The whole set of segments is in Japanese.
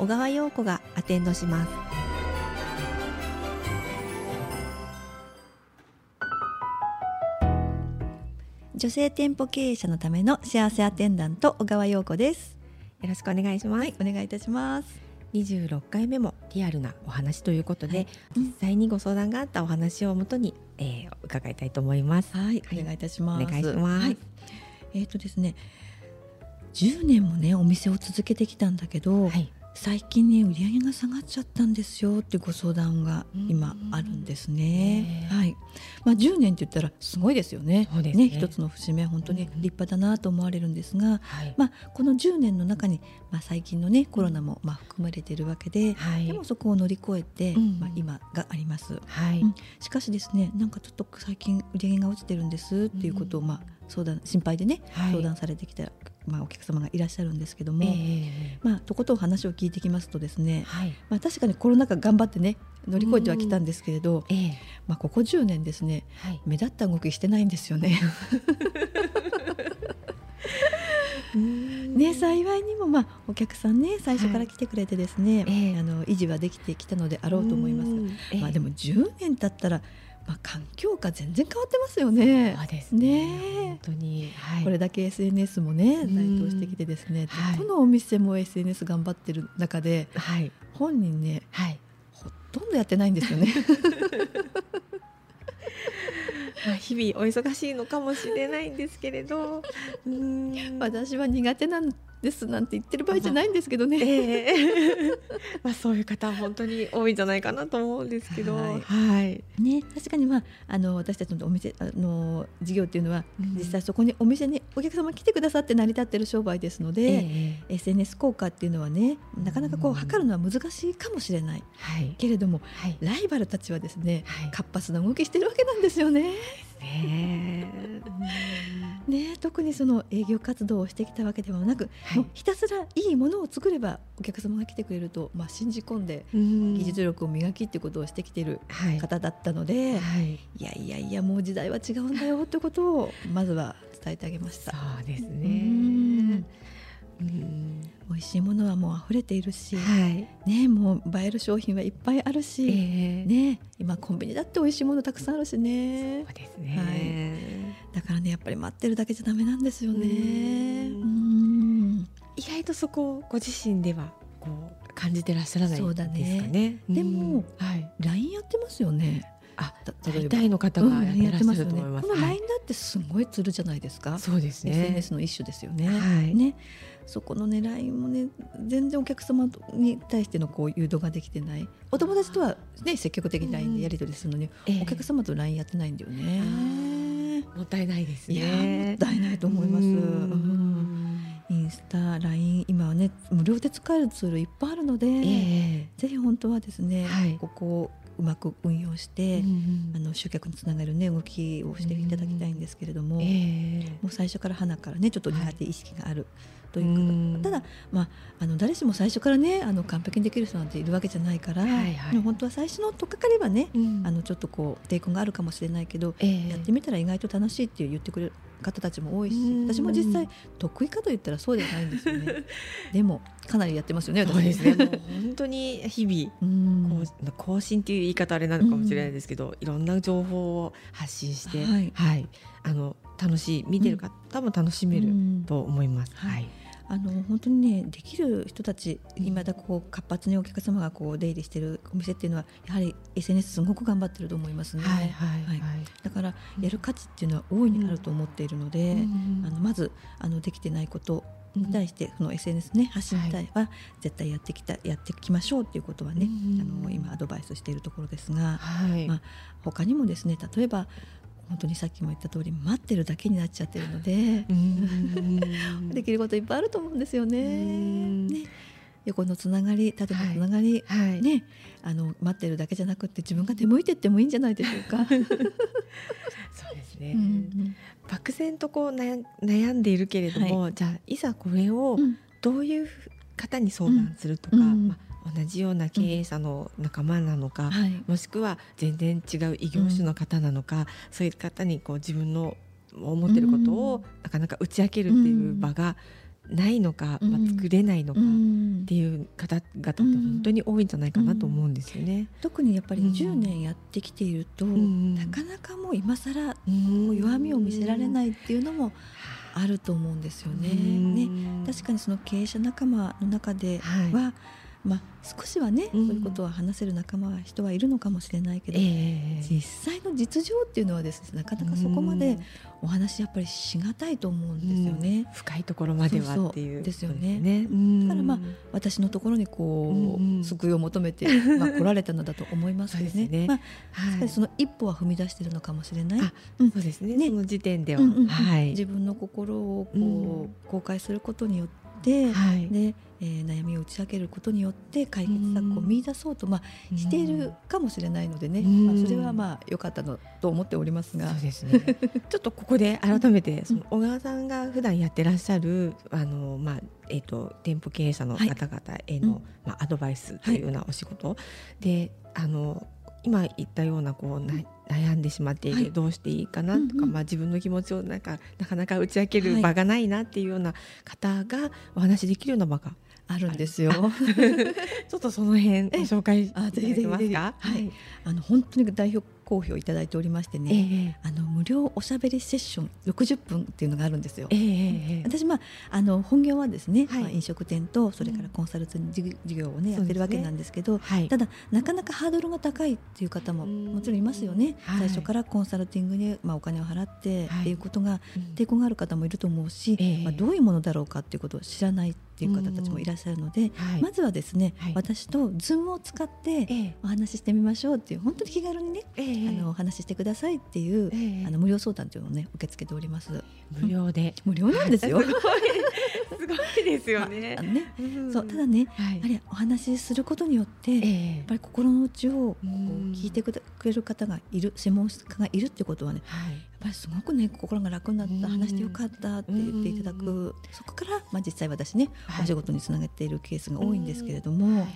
小川陽子がアテンドします。女性店舗経営者のための幸せアテンダント小川陽子です。よろしくお願いします、はいお願いいたします。26回目もリアルなお話ということで、うん実際にご相談があったお話をもとに、えー伺いたいと思います。はい、はい。お願いいたします。お願いします。はい、えっ、とですね10年もねお店を続けてきたんだけど、はい、最近ね売り上げが下がっちゃったんですよってご相談が今うん。あるんですね。はい。まあ10年って言ったらすごいですよね。そうですね。一つの節目本当に立派だなと思われるんですが、はい、まあこの10年の中にまあ最近のねコロナもまあ含まれているわけで、はい、でもそこを乗り越えて、うんまあ今があります。はい、うん。しかしですねなんかちょっと最近売り上げが落ちてるんですっていうことを、うん。まあ相談心配でね、はい。相談されてきたまあお客様がいらっしゃるんですけども、えーまあとことん話を聞いてきますとですね、はい、まあ確かにコロナ禍頑張ってね乗り越えてはきたんですけれど、えーまあここ10年ですねはい、目立った動きしてないんですよね。ね幸いにもまあお客さんね最初から来てくれてですね、ええ。あの維持はできてきたのであろうと思います。まあでも、も10年経ったら、まあ、環境が全然変わってますよね。そうですね。ね。え本当に、はい、これだけ SNS もねうん。台頭してきてですね、はい。のお店も SNS 頑張ってる中ではい、本人ねはい、ほとんどやってないんですよね。まあ日々お忙しいのかもしれないんですけれど、うーん。私は苦手なんですなんて言ってる場合じゃないんですけどね。ええ。まあそういう方は本当に多いんじゃないかなと思うんですけど、はい。はい、ね、確かに、まあ、あの私たちのお店あの事業っていうのは、うん。実際そこにお店にお客様来てくださって成り立ってる商売ですので、ええ。SNS 効果っていうのはねなかなかこううん。測るのは難しいかもしれない。はい、けれどもはい、ライバルたちはですねはい、活発な動きしてるわけなんですよね。ねえ。ね特にその営業活動をしてきたわけではなく、はい。もうひたすらいいものを作ればお客様が来てくれると、まあ、信じ込んでうん。技術力を磨きっていうことをしてきているはい、方だったので、はい、いやいやいやもう時代は違うんだよってことをまずは伝えてあげました。そうですうん。ね。うん美味しいものはもう溢れているし、はい、ねもう映える商品はいっぱいあるし、ええ。ね今コンビニだって美味しいものたくさんあるしね。そうですね。だからねやっぱり待ってるだけじゃダメなんですよね。意外とそこをご自身ではこう感じてらっしゃらないですかね。でもうん。はい、LINE やってますよね。あ、大体の方うんがやってらっしゃると思います。このは LINE いだってすごいツールじゃないですか。そうですね。SNS の一種ですよね。はいね、そこのね LINE もね全然お客様に対してのこう誘導ができてない。お友達とはね積極的に LINE でやり取りするのに、ええお客様と LINE やってないんだよね。もったいないですいやもねっ。たいないと思います。ううんんインスタ、LINE 今はね無料で使えるツールいっぱいあるので、ええ。ぜひ本当はですね、はい。ここをうまく運用して、うんあの集客につながるね動きをしていただきたいんですけれども、ええ。もう最初から花からねちょっと苦手意識があるという方、うん。ただ、まあ、あの誰しも最初からねあの完璧にできる人なんているわけじゃないから、はいはい。本当は最初の取っかかりはね、うん。あのちょっとこう抵抗があるかもしれないけど、ええ。やってみたら意外と楽しいって言ってくれる方たちも多いし、うん。私も実際得意かと言ったらそうではないんですよね。でもかなりやってますよね私。そうですね。もう本当に日々。うん。こう更新っていう言い方あれなのかもしれないですけど、いろんな情報を発信して、はい。あの楽しい見てる方も楽しめるうん。と思います。はい。はい、あの本当にねできる人たちうん今だこう活発にお客様がこう出入りしてるお店っていうのはやはり SNS すごく頑張ってると思いますね、はいはいはい。だからやる価値っていうのは大いにあると思っているので、うん。あのまずあのできてないことに対してその SNS ね発信に対は絶対やってきたやっていきましょうっていうことはね、うん。あの今アドバイスしているところですが、はい、まあ他にもですね例えば本当にさっきも言った通り待ってるだけになっちゃってるので、うん。できることいっぱいあると思うんですよね。うん。ね。横のつながり縦のつながり、はい、ね。あの待ってるだけじゃなくて自分が手向いてってもいいんじゃないでしょうか。そうですね、うんうん漠然とこう悩悩んでいるけれども、じゃあいざこれをうん。どういう方に相談するとか、うん。まあ、同じような経営者の仲間なのか、はい。もしくは全然違う異業種の方なのか、そういう方にこう自分の思ってることをうん。なかなか打ち明けるっていう場がないのか、うん。まあ、作れないのかっうん。ていう方々って本当に多いんじゃないかなと思うんですよね。特にやっぱりうん。10年やってきていると、んなかなかもう今更うん。こう弱みを見せられないっていうのもあると思うんですよね。ね。確かにその経営者仲間の中ではい。は、まあ、少しはね、うん。そういうことは話せる仲間は人はいるのかもしれないけど、ええ実際の実情っていうのはですねなかなかそこまでお話やっぱりしがたいと思うんですよね。うん。深いところまではっていうですよね。ね。だからまあ私のところにこう、救いを求めて、まあ、来られたのだと思いますよね。ね。まあ、はい。その一歩は踏み出しているのかもしれない。そうですね。ねその時点では、はい。自分の心をこう、うん。公開することによって、はい。でえー悩みを打ち明けることによって解決策を見出そうと、まあ、しているかもしれないのでね、うん。まあ、それはまあ良かったのと思っておりますが。ね。ちょっとここで改めてその小川さんが普段やってらっしゃるあの、まあえー、と店舗経営者の方々への、うん。まあ、アドバイスというようなお仕事、であの今言ったようなこうな悩んでしまっている、はい。どうしていいかなとか、うんうん。まあ、自分の気持ちをなんかなかなか打ち明けるはい。場がないなっていうような方がお話しできるような場があるんですよ。ちょっとその辺ご紹介 いたあだけますか？はい。あの本当に代表好評いただいておりましてえね、えあの無料おしゃべりセッション60分っていうのがあるんですよ。ええええ私まああの本業はですね、はい。まあ飲食店とそれからコンサルティング事事業をね、やってるわけなんですけど、はい。ただなかなかハードルが高いっていう方もうん。もちろんいますよね。はい。最初からコンサルティングにまあお金を払ってはいっていうことがうん。抵抗がある方もいると思うし、ええ。まあどういうものだろうかっていうことを知らないっていう方たちもいらっしゃるので、はい。まずはですね、はい。私とズームを使ってええ。お話ししてみましょうっていう本当に気軽にね、ええ。あのお話ししてくださいっていう、ええ。あの無料相談というのをね受け付けております。無料で。無料なんですよ。すごい、すごいですよね。あ。のね、ん。そうただね、はい。あれお話しすることによって、えやっえぱり心の内をこううん。聞いてくれる方がいる専門家がいるっていうことはねはい。やっぱりすごくね心が楽になった、うん話してよかったって言っていただく、うそこから、まあ、実際私ね、はい。お仕事につなげているケースが多いんですけれども、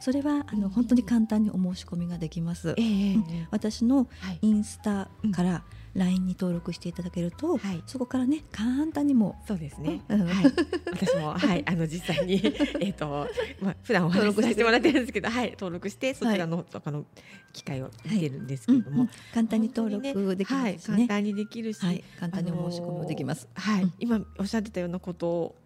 それはあの本当に簡単にお申し込みができます。ええ。うん。私のはい。インスタから LINE に登録していただけると、はい。そこからね簡単にもそうですね。うん。はい。私もはいあの実際に えっとまあ普段お話しさせてもらってるんですけど、はい登録してそちらの他の機会を見てるんですけれども。うんうん、簡単に登録できはいますしね。簡単にできるし、はい、簡単にお申し込みもできます。あのーはい、うん。今おっしゃってたようなこと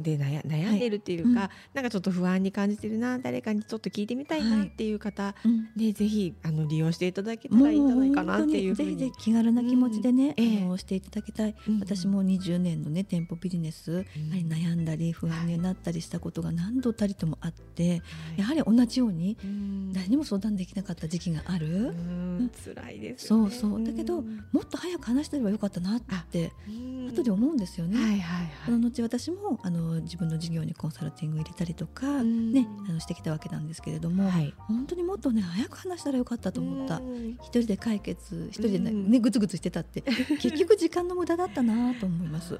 で悩悩んでいるっていうか、はい。なんかちょっと不安に感じてるな誰かにちょっと聞いてみたいなっていう方、うん。ねぜひあの利用していただけたらいいんじゃないかなっていうぜひぜにひ気軽な気持ちでね、うん。ええあのしていただきたい、うん私も20年のね店舗ビジネス、やはり悩んだり不安になったりしたことが何度たりともあって、やはり同じようにうん。誰にも相談できなかった時期がある、うん。辛いですよね、そうそう。だけどうん。もっと早く話してればよかったなってうん。後で思うんですよね。はいはいはい。その後私もあの自分の事業にコンサルティング入れたりとか、うん。ね、あのしてきたわけなんですけれども、はい。本当にもっとね早く話したらよかったと思った。うん。一人で解決一人でねぐつぐつしてたって 結局時間の無駄だったなと思います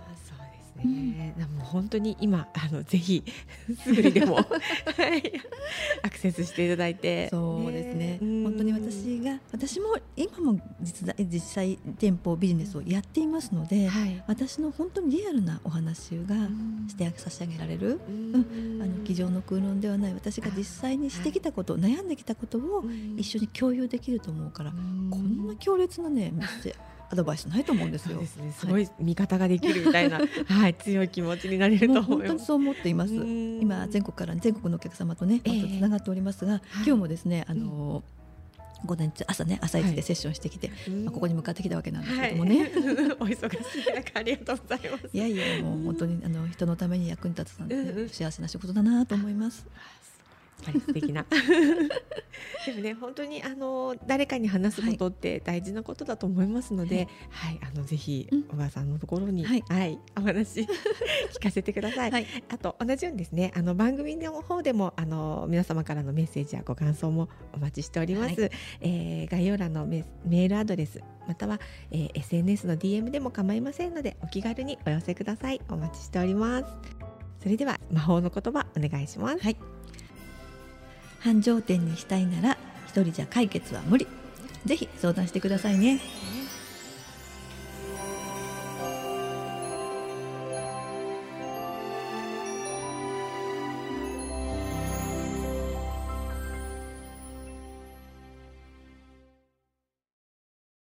そう。ですね。でも本当に今あのぜひすぐにでもはいアクセスしていただいて、そうですね。うん。本当に私が私も今も実在実際店舗ビジネスをやっていますので、はい。私の本当にリアルなお話がして差し上げられる、うん。あの机上の空論ではない。私が実際にしてきたこと、悩んできたことを一緒に共有できると思うから、こんな強烈なねメッセアドバイスないと思うんですよ。すね。すごい味方ができるみたいな、はい、強い気持ちになれると思います。当にそう思っています。うん今全国から全国のお客様とね、ええ本当つながっておりますが、はい今日もですね、あの午前中朝ね朝一でセッションしてきて、うんまあここに向かってきたわけなんですはいけどもね。お忙しい中ありがとうございます。い、やいやもう本当にあの人のために役に立つなんて、うんうん幸せな仕事だなと思います。ぱり素敵な でもね本当にあの誰かに話すことって大事なことだと思いますので、はい、はい、あのぜひ小川さんのところに、はい、はい、お話 聞かせてください。はい、あと同じようにですねあの番組の方でもあの皆様からのメッセージやご感想もお待ちしております。はい、えー、概要欄のメメールアドレスまたは、えー、SNS の DM でも構いませんのでお気軽にお寄せください。お待ちしております。それでは魔法の言葉お願いします。はい繁盛店にしたいなら一人じゃ解決は無理。ぜひ相談してくださいね。